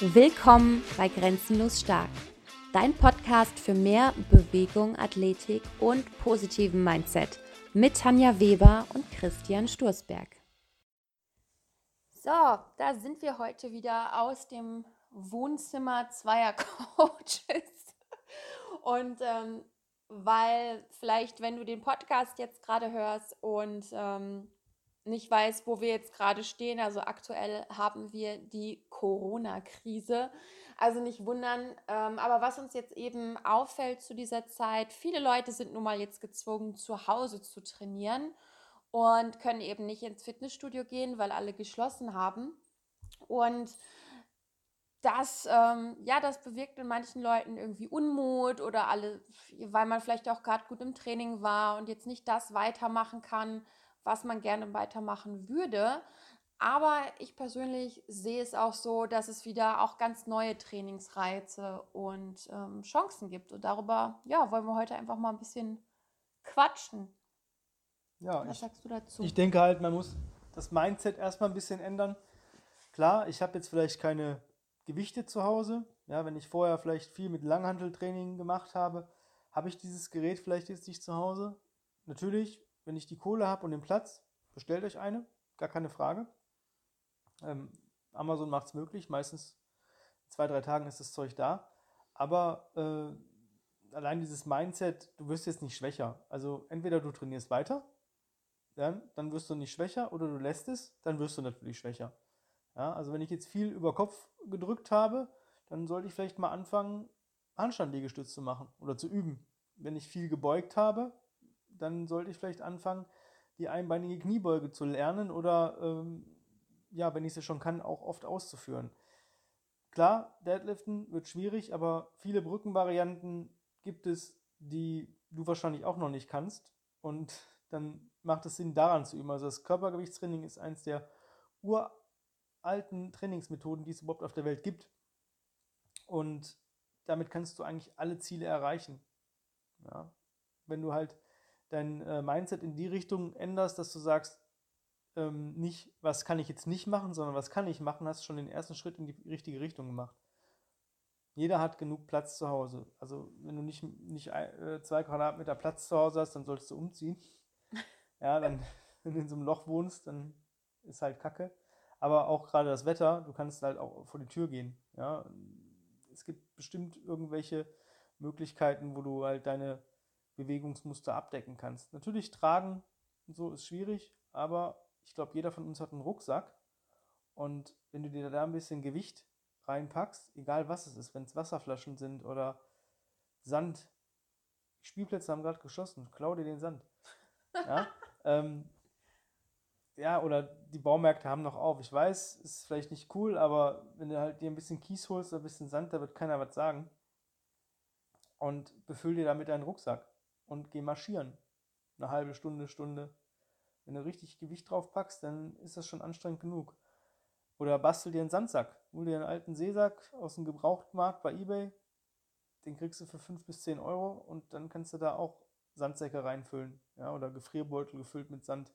Willkommen bei Grenzenlos Stark, dein Podcast für mehr Bewegung, Athletik und positiven Mindset mit Tanja Weber und Christian Sturzberg. So, da sind wir heute wieder aus dem Wohnzimmer zweier Coaches. Und ähm, weil vielleicht, wenn du den Podcast jetzt gerade hörst und ähm, nicht weißt, wo wir jetzt gerade stehen, also aktuell haben wir die Corona-Krise. Also nicht wundern, ähm, aber was uns jetzt eben auffällt zu dieser Zeit, viele Leute sind nun mal jetzt gezwungen, zu Hause zu trainieren und können eben nicht ins Fitnessstudio gehen, weil alle geschlossen haben. Und das, ähm, ja, das bewirkt in manchen Leuten irgendwie Unmut oder alle, weil man vielleicht auch gerade gut im Training war und jetzt nicht das weitermachen kann, was man gerne weitermachen würde. Aber ich persönlich sehe es auch so, dass es wieder auch ganz neue Trainingsreize und ähm, Chancen gibt. Und darüber, ja, wollen wir heute einfach mal ein bisschen quatschen. Ja, was ich, sagst du dazu? Ich denke halt, man muss das Mindset erstmal ein bisschen ändern. Klar, ich habe jetzt vielleicht keine Gewichte zu Hause. Ja, wenn ich vorher vielleicht viel mit Langhanteltraining gemacht habe, habe ich dieses Gerät vielleicht jetzt nicht zu Hause. Natürlich, wenn ich die Kohle habe und den Platz, bestellt euch eine, gar keine Frage. Ähm, Amazon macht es möglich, meistens in zwei, drei Tagen ist das Zeug da. Aber äh, allein dieses Mindset, du wirst jetzt nicht schwächer. Also entweder du trainierst weiter, dann, dann wirst du nicht schwächer, oder du lässt es, dann wirst du natürlich schwächer. Ja, also wenn ich jetzt viel über Kopf gedrückt habe, dann sollte ich vielleicht mal anfangen, Handstandliegestütz zu machen oder zu üben. Wenn ich viel gebeugt habe, dann sollte ich vielleicht anfangen, die einbeinige Kniebeuge zu lernen oder, ähm, ja, wenn ich sie schon kann, auch oft auszuführen. Klar, Deadliften wird schwierig, aber viele Brückenvarianten gibt es, die du wahrscheinlich auch noch nicht kannst. Und dann macht es Sinn, daran zu üben. Also das Körpergewichtstraining ist eins der ur alten Trainingsmethoden, die es überhaupt auf der Welt gibt. Und damit kannst du eigentlich alle Ziele erreichen. Ja? Wenn du halt dein äh, Mindset in die Richtung änderst, dass du sagst, ähm, nicht, was kann ich jetzt nicht machen, sondern was kann ich machen, hast schon den ersten Schritt in die richtige Richtung gemacht. Jeder hat genug Platz zu Hause. Also wenn du nicht, nicht äh, zwei Quadratmeter Platz zu Hause hast, dann solltest du umziehen. Ja, dann, wenn du in so einem Loch wohnst, dann ist halt Kacke aber auch gerade das Wetter, du kannst halt auch vor die Tür gehen. Ja? Es gibt bestimmt irgendwelche Möglichkeiten, wo du halt deine Bewegungsmuster abdecken kannst. Natürlich tragen und so ist schwierig, aber ich glaube, jeder von uns hat einen Rucksack und wenn du dir da ein bisschen Gewicht reinpackst, egal was es ist, wenn es Wasserflaschen sind oder Sand, Spielplätze haben gerade geschossen, klau dir den Sand. Ja? ähm, ja, oder die Baumärkte haben noch auf. Ich weiß, ist vielleicht nicht cool, aber wenn du halt dir ein bisschen Kies holst oder ein bisschen Sand, da wird keiner was sagen. Und befüll dir damit deinen Rucksack und geh marschieren. Eine halbe Stunde, Stunde. Wenn du richtig Gewicht drauf packst, dann ist das schon anstrengend genug. Oder bastel dir einen Sandsack. Hol dir einen alten Seesack aus dem Gebrauchtmarkt bei Ebay. Den kriegst du für 5 bis 10 Euro und dann kannst du da auch Sandsäcke reinfüllen. Ja, oder Gefrierbeutel gefüllt mit Sand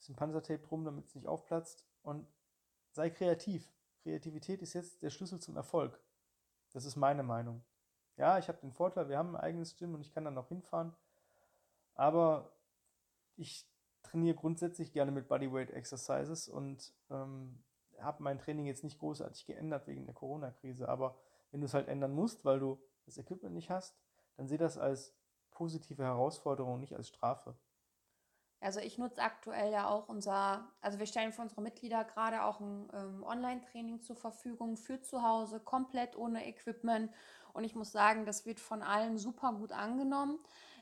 bisschen Panzertape drum, damit es nicht aufplatzt und sei kreativ. Kreativität ist jetzt der Schlüssel zum Erfolg. Das ist meine Meinung. Ja, ich habe den Vorteil, wir haben ein eigenes Gym und ich kann dann noch hinfahren. Aber ich trainiere grundsätzlich gerne mit Bodyweight Exercises und ähm, habe mein Training jetzt nicht großartig geändert wegen der Corona-Krise. Aber wenn du es halt ändern musst, weil du das Equipment nicht hast, dann sehe das als positive Herausforderung, nicht als Strafe. Also ich nutze aktuell ja auch unser, also wir stellen für unsere Mitglieder gerade auch ein ähm, Online-Training zur Verfügung für zu Hause, komplett ohne Equipment. Und ich muss sagen, das wird von allen super gut angenommen.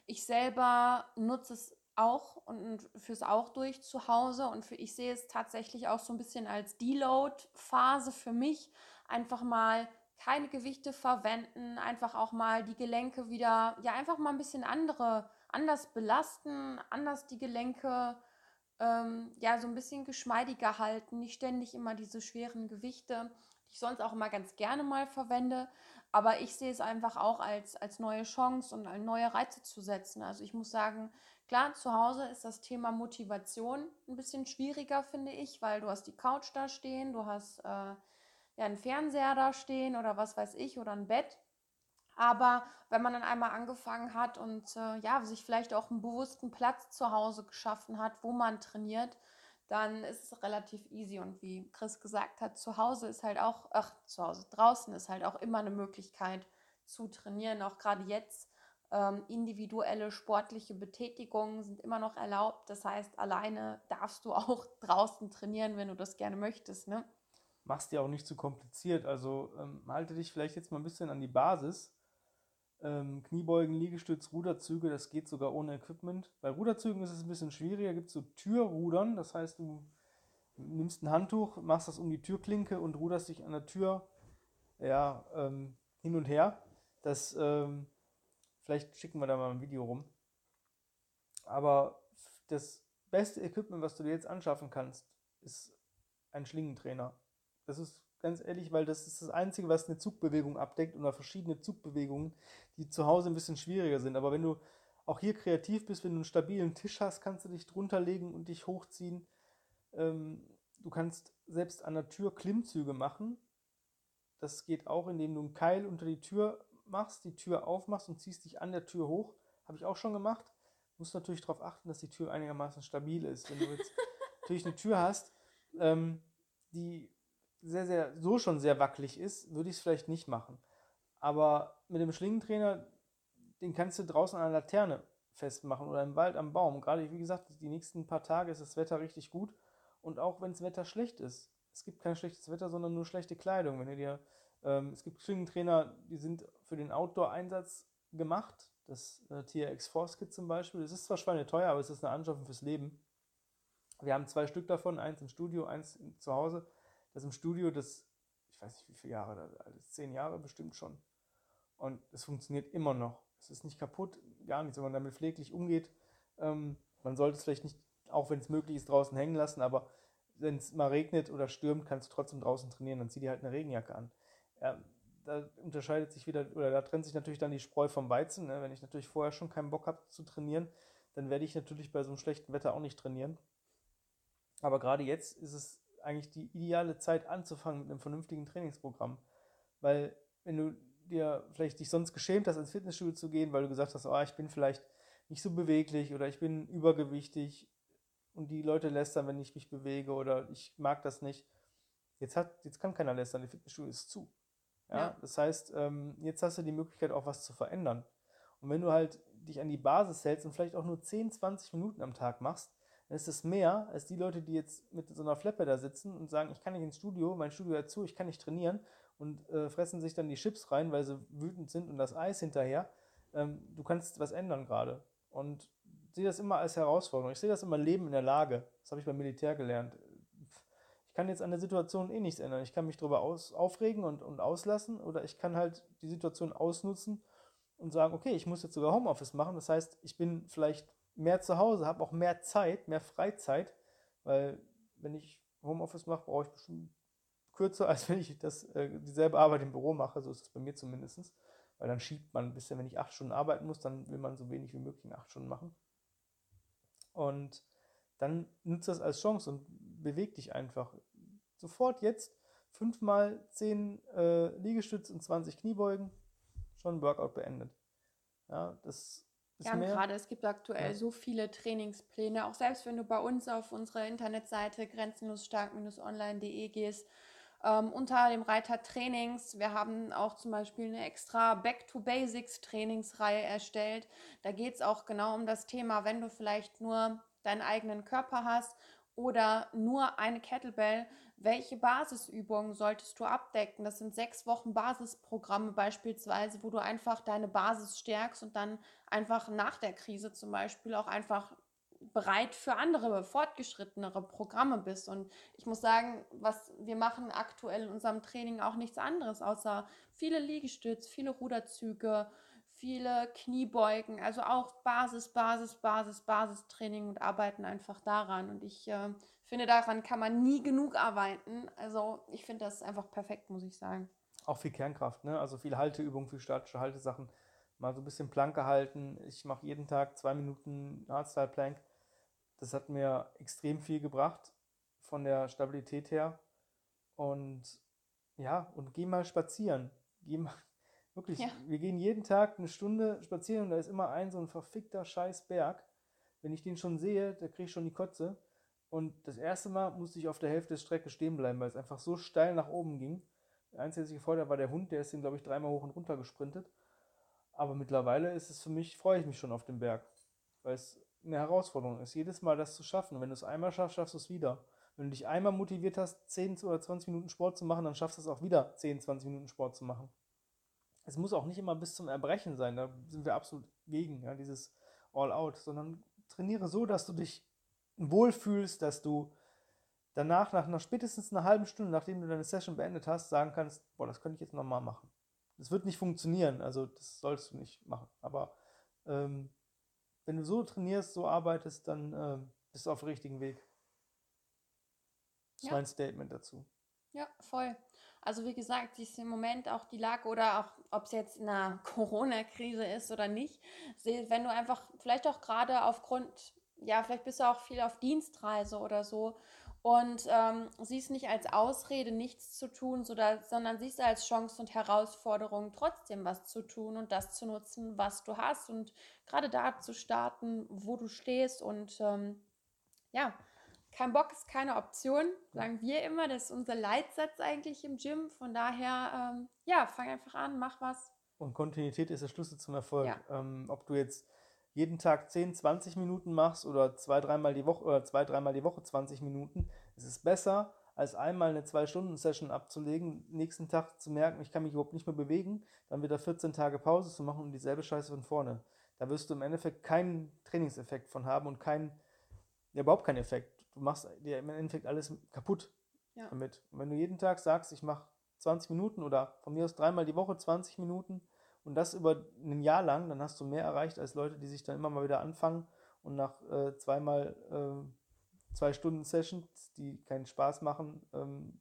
Ich selber nutze es auch und führe es auch durch zu Hause. Und für, ich sehe es tatsächlich auch so ein bisschen als Deload-Phase für mich. Einfach mal keine Gewichte verwenden, einfach auch mal die Gelenke wieder, ja, einfach mal ein bisschen andere anders belasten, anders die Gelenke ähm, ja so ein bisschen geschmeidiger halten, nicht ständig immer diese schweren Gewichte, die ich sonst auch immer ganz gerne mal verwende. Aber ich sehe es einfach auch als, als neue Chance und als neue Reize zu setzen. Also ich muss sagen, klar, zu Hause ist das Thema Motivation ein bisschen schwieriger, finde ich, weil du hast die Couch da stehen, du hast äh, ja einen Fernseher da stehen oder was weiß ich oder ein Bett. Aber wenn man dann einmal angefangen hat und äh, ja, sich vielleicht auch einen bewussten Platz zu Hause geschaffen hat, wo man trainiert, dann ist es relativ easy. Und wie Chris gesagt hat, zu Hause ist halt auch, ach, zu Hause, draußen ist halt auch immer eine Möglichkeit zu trainieren. Auch gerade jetzt ähm, individuelle sportliche Betätigungen sind immer noch erlaubt. Das heißt, alleine darfst du auch draußen trainieren, wenn du das gerne möchtest. Ne? Mach's dir auch nicht zu kompliziert. Also ähm, halte dich vielleicht jetzt mal ein bisschen an die Basis ähm, Kniebeugen, Liegestütz, Ruderzüge, das geht sogar ohne Equipment. Bei Ruderzügen ist es ein bisschen schwieriger, gibt es so Türrudern, das heißt, du nimmst ein Handtuch, machst das um die Türklinke und ruderst dich an der Tür ja, ähm, hin und her. Das, ähm, vielleicht schicken wir da mal ein Video rum. Aber das beste Equipment, was du dir jetzt anschaffen kannst, ist ein Schlingentrainer. Das ist ganz ehrlich, weil das ist das Einzige, was eine Zugbewegung abdeckt oder verschiedene Zugbewegungen, die zu Hause ein bisschen schwieriger sind. Aber wenn du auch hier kreativ bist, wenn du einen stabilen Tisch hast, kannst du dich drunter legen und dich hochziehen. Ähm, du kannst selbst an der Tür Klimmzüge machen. Das geht auch, indem du einen Keil unter die Tür machst, die Tür aufmachst und ziehst dich an der Tür hoch. Habe ich auch schon gemacht. Du musst natürlich darauf achten, dass die Tür einigermaßen stabil ist. Wenn du jetzt natürlich eine Tür hast, ähm, die sehr, sehr, so schon sehr wackelig ist, würde ich es vielleicht nicht machen. Aber mit dem Schlingentrainer, den kannst du draußen an der Laterne festmachen oder im Wald am Baum. Gerade, wie gesagt, die nächsten paar Tage ist das Wetter richtig gut. Und auch wenn das Wetter schlecht ist. Es gibt kein schlechtes Wetter, sondern nur schlechte Kleidung. Wenn du dir, ähm, es gibt Schlingentrainer, die sind für den Outdoor-Einsatz gemacht. Das äh, TRX Force Kit zum Beispiel. Das ist zwar schweineteuer, aber es ist eine Anschaffung fürs Leben. Wir haben zwei Stück davon, eins im Studio, eins zu Hause das im Studio, das, ich weiß nicht wie viele Jahre, das zehn Jahre bestimmt schon. Und es funktioniert immer noch. Es ist nicht kaputt, gar nichts, wenn man damit pfleglich umgeht. Ähm, man sollte es vielleicht nicht, auch wenn es möglich ist, draußen hängen lassen, aber wenn es mal regnet oder stürmt, kannst du trotzdem draußen trainieren. Dann zieh dir halt eine Regenjacke an. Ja, da unterscheidet sich wieder, oder da trennt sich natürlich dann die Spreu vom Weizen. Ne? Wenn ich natürlich vorher schon keinen Bock habe zu trainieren, dann werde ich natürlich bei so einem schlechten Wetter auch nicht trainieren. Aber gerade jetzt ist es eigentlich die ideale Zeit anzufangen mit einem vernünftigen Trainingsprogramm. Weil wenn du dir vielleicht dich sonst geschämt hast, ins Fitnessstudio zu gehen, weil du gesagt hast, oh, ich bin vielleicht nicht so beweglich oder ich bin übergewichtig und die Leute lästern, wenn ich mich bewege oder ich mag das nicht. Jetzt, hat, jetzt kann keiner lästern, die Fitnessstudio ist zu. Ja? ja. Das heißt, ähm, jetzt hast du die Möglichkeit, auch was zu verändern. Und wenn du halt dich an die Basis hältst und vielleicht auch nur 10, 20 Minuten am Tag machst, dann ist es mehr als die Leute, die jetzt mit so einer Flappe da sitzen und sagen, ich kann nicht ins Studio, mein Studio hat zu, ich kann nicht trainieren und äh, fressen sich dann die Chips rein, weil sie wütend sind und das Eis hinterher. Ähm, du kannst was ändern gerade. Und sehe das immer als Herausforderung. Ich sehe das immer Leben in der Lage. Das habe ich beim Militär gelernt. Ich kann jetzt an der Situation eh nichts ändern. Ich kann mich darüber aus, aufregen und, und auslassen oder ich kann halt die Situation ausnutzen und sagen, okay, ich muss jetzt sogar Homeoffice machen. Das heißt, ich bin vielleicht mehr zu Hause, habe auch mehr Zeit, mehr Freizeit, weil wenn ich Homeoffice mache, brauche ich bestimmt kürzer, als wenn ich das, äh, dieselbe Arbeit im Büro mache, so ist es bei mir zumindest. Weil dann schiebt man ein bisschen, wenn ich acht Stunden arbeiten muss, dann will man so wenig wie möglich in acht Stunden machen. Und dann nutzt das als Chance und beweg dich einfach. Sofort jetzt fünfmal zehn äh, Liegestütze und 20 Kniebeugen, schon Workout beendet. Ja, das ja, und gerade es gibt aktuell ja. so viele Trainingspläne. Auch selbst wenn du bei uns auf unsere Internetseite grenzenlosstark-online.de gehst, ähm, unter dem Reiter Trainings. Wir haben auch zum Beispiel eine extra Back to Basics Trainingsreihe erstellt. Da geht es auch genau um das Thema, wenn du vielleicht nur deinen eigenen Körper hast oder nur eine Kettlebell, welche Basisübungen solltest du abdecken? Das sind sechs Wochen Basisprogramme beispielsweise, wo du einfach deine Basis stärkst und dann einfach nach der Krise zum Beispiel auch einfach bereit für andere, fortgeschrittenere Programme bist. Und ich muss sagen, was wir machen aktuell in unserem Training auch nichts anderes, außer viele Liegestütz, viele Ruderzüge, viele Kniebeugen, also auch Basis, Basis, Basis, Basistraining und arbeiten einfach daran. Und ich äh, finde, daran kann man nie genug arbeiten. Also ich finde das einfach perfekt, muss ich sagen. Auch viel Kernkraft, ne? Also viel Halteübungen, viel statische Haltesachen. Mal so ein bisschen Planke halten. Ich mache jeden Tag zwei Minuten Hardstyle Plank. Das hat mir extrem viel gebracht von der Stabilität her. Und Ja, und geh mal spazieren. Geh mal, wirklich, ja. wir gehen jeden Tag eine Stunde spazieren und da ist immer ein so ein verfickter Scheißberg. Wenn ich den schon sehe, da kriege ich schon die Kotze. Und das erste Mal musste ich auf der Hälfte der Strecke stehen bleiben, weil es einfach so steil nach oben ging. Der einzige, hat, war der Hund, der ist den, glaube ich, dreimal hoch und runter gesprintet. Aber mittlerweile ist es für mich, freue ich mich schon auf den Berg. Weil es eine Herausforderung ist, jedes Mal das zu schaffen. Und wenn du es einmal schaffst, schaffst du es wieder. Wenn du dich einmal motiviert hast, 10 oder 20 Minuten Sport zu machen, dann schaffst du es auch wieder, 10, 20 Minuten Sport zu machen. Es muss auch nicht immer bis zum Erbrechen sein, da sind wir absolut gegen, ja, dieses All-Out, sondern trainiere so, dass du dich wohlfühlst, dass du danach, nach einer spätestens einer halben Stunde, nachdem du deine Session beendet hast, sagen kannst, boah, das könnte ich jetzt nochmal machen. Das wird nicht funktionieren, also das sollst du nicht machen. Aber ähm, wenn du so trainierst, so arbeitest, dann äh, bist du auf dem richtigen Weg. Das ist ja. mein Statement dazu. Ja, voll. Also wie gesagt, ist im Moment auch die Lage oder auch, ob es jetzt in einer Corona-Krise ist oder nicht, wenn du einfach vielleicht auch gerade aufgrund, ja, vielleicht bist du auch viel auf Dienstreise oder so und ähm, siehst nicht als Ausrede, nichts zu tun, sondern siehst als Chance und Herausforderung, trotzdem was zu tun und das zu nutzen, was du hast und gerade da zu starten, wo du stehst und ähm, ja, kein Bock ist keine Option, sagen wir immer. Das ist unser Leitsatz eigentlich im Gym. Von daher, ähm, ja, fang einfach an, mach was. Und Kontinuität ist der Schlüssel zum Erfolg. Ja. Ähm, ob du jetzt jeden Tag 10, 20 Minuten machst oder zwei, dreimal die Woche oder zwei, dreimal die Woche 20 Minuten, es ist besser, als einmal eine Zwei-Stunden-Session abzulegen, nächsten Tag zu merken, ich kann mich überhaupt nicht mehr bewegen, dann wieder 14 Tage Pause zu machen und dieselbe Scheiße von vorne. Da wirst du im Endeffekt keinen Trainingseffekt von haben und keinen, ja, überhaupt keinen Effekt du machst dir im Endeffekt alles kaputt ja. damit. Und wenn du jeden Tag sagst, ich mache 20 Minuten oder von mir aus dreimal die Woche 20 Minuten und das über ein Jahr lang, dann hast du mehr erreicht als Leute, die sich dann immer mal wieder anfangen und nach äh, zweimal äh, zwei Stunden Sessions, die keinen Spaß machen, ähm,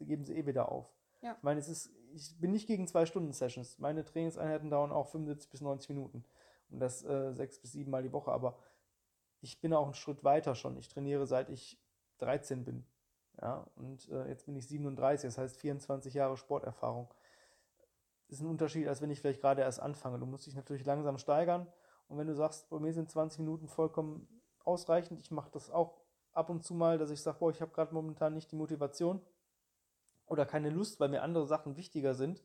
geben sie eh wieder auf. Ja. Ich meine, es ist, ich bin nicht gegen zwei Stunden Sessions. Meine Trainingseinheiten dauern auch 75 bis 90 Minuten und das äh, sechs bis sieben Mal die Woche, aber ich bin auch einen Schritt weiter schon. Ich trainiere seit ich 13 bin. Ja, und äh, jetzt bin ich 37, das heißt 24 Jahre Sporterfahrung. Das ist ein Unterschied, als wenn ich vielleicht gerade erst anfange. Du musst dich natürlich langsam steigern. Und wenn du sagst, bei mir sind 20 Minuten vollkommen ausreichend, ich mache das auch ab und zu mal, dass ich sage, boah, ich habe gerade momentan nicht die Motivation oder keine Lust, weil mir andere Sachen wichtiger sind,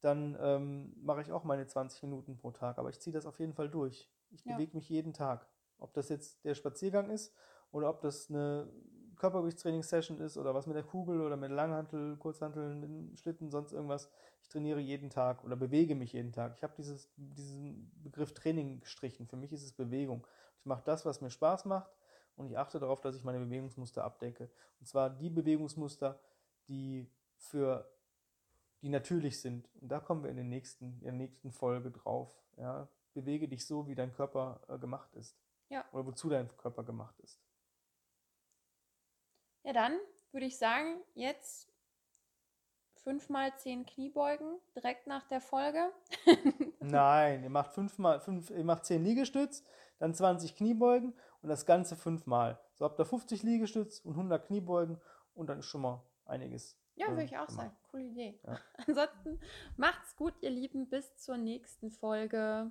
dann ähm, mache ich auch meine 20 Minuten pro Tag. Aber ich ziehe das auf jeden Fall durch. Ich ja. bewege mich jeden Tag. Ob das jetzt der Spaziergang ist oder ob das eine Körpergewichtstraining-Session ist oder was mit der Kugel oder mit Langhantel, Kurzhantel, mit dem Schlitten, sonst irgendwas. Ich trainiere jeden Tag oder bewege mich jeden Tag. Ich habe diesen Begriff Training gestrichen. Für mich ist es Bewegung. Ich mache das, was mir Spaß macht und ich achte darauf, dass ich meine Bewegungsmuster abdecke. Und zwar die Bewegungsmuster, die für die natürlich sind. Und da kommen wir in, den nächsten, in der nächsten Folge drauf. Ja? Bewege dich so, wie dein Körper äh, gemacht ist. Ja. Oder wozu dein Körper gemacht ist. Ja, dann würde ich sagen, jetzt fünfmal zehn Kniebeugen direkt nach der Folge. Nein, ihr macht fünfmal, fünf, ihr macht zehn Liegestütz, dann 20 Kniebeugen und das Ganze fünfmal. So habt ihr 50 Liegestütz und 100 Kniebeugen und dann ist schon mal einiges. Ja, würde ich auch gemacht. sagen. Coole Idee. Ja. Ansonsten macht's gut, ihr Lieben. Bis zur nächsten Folge.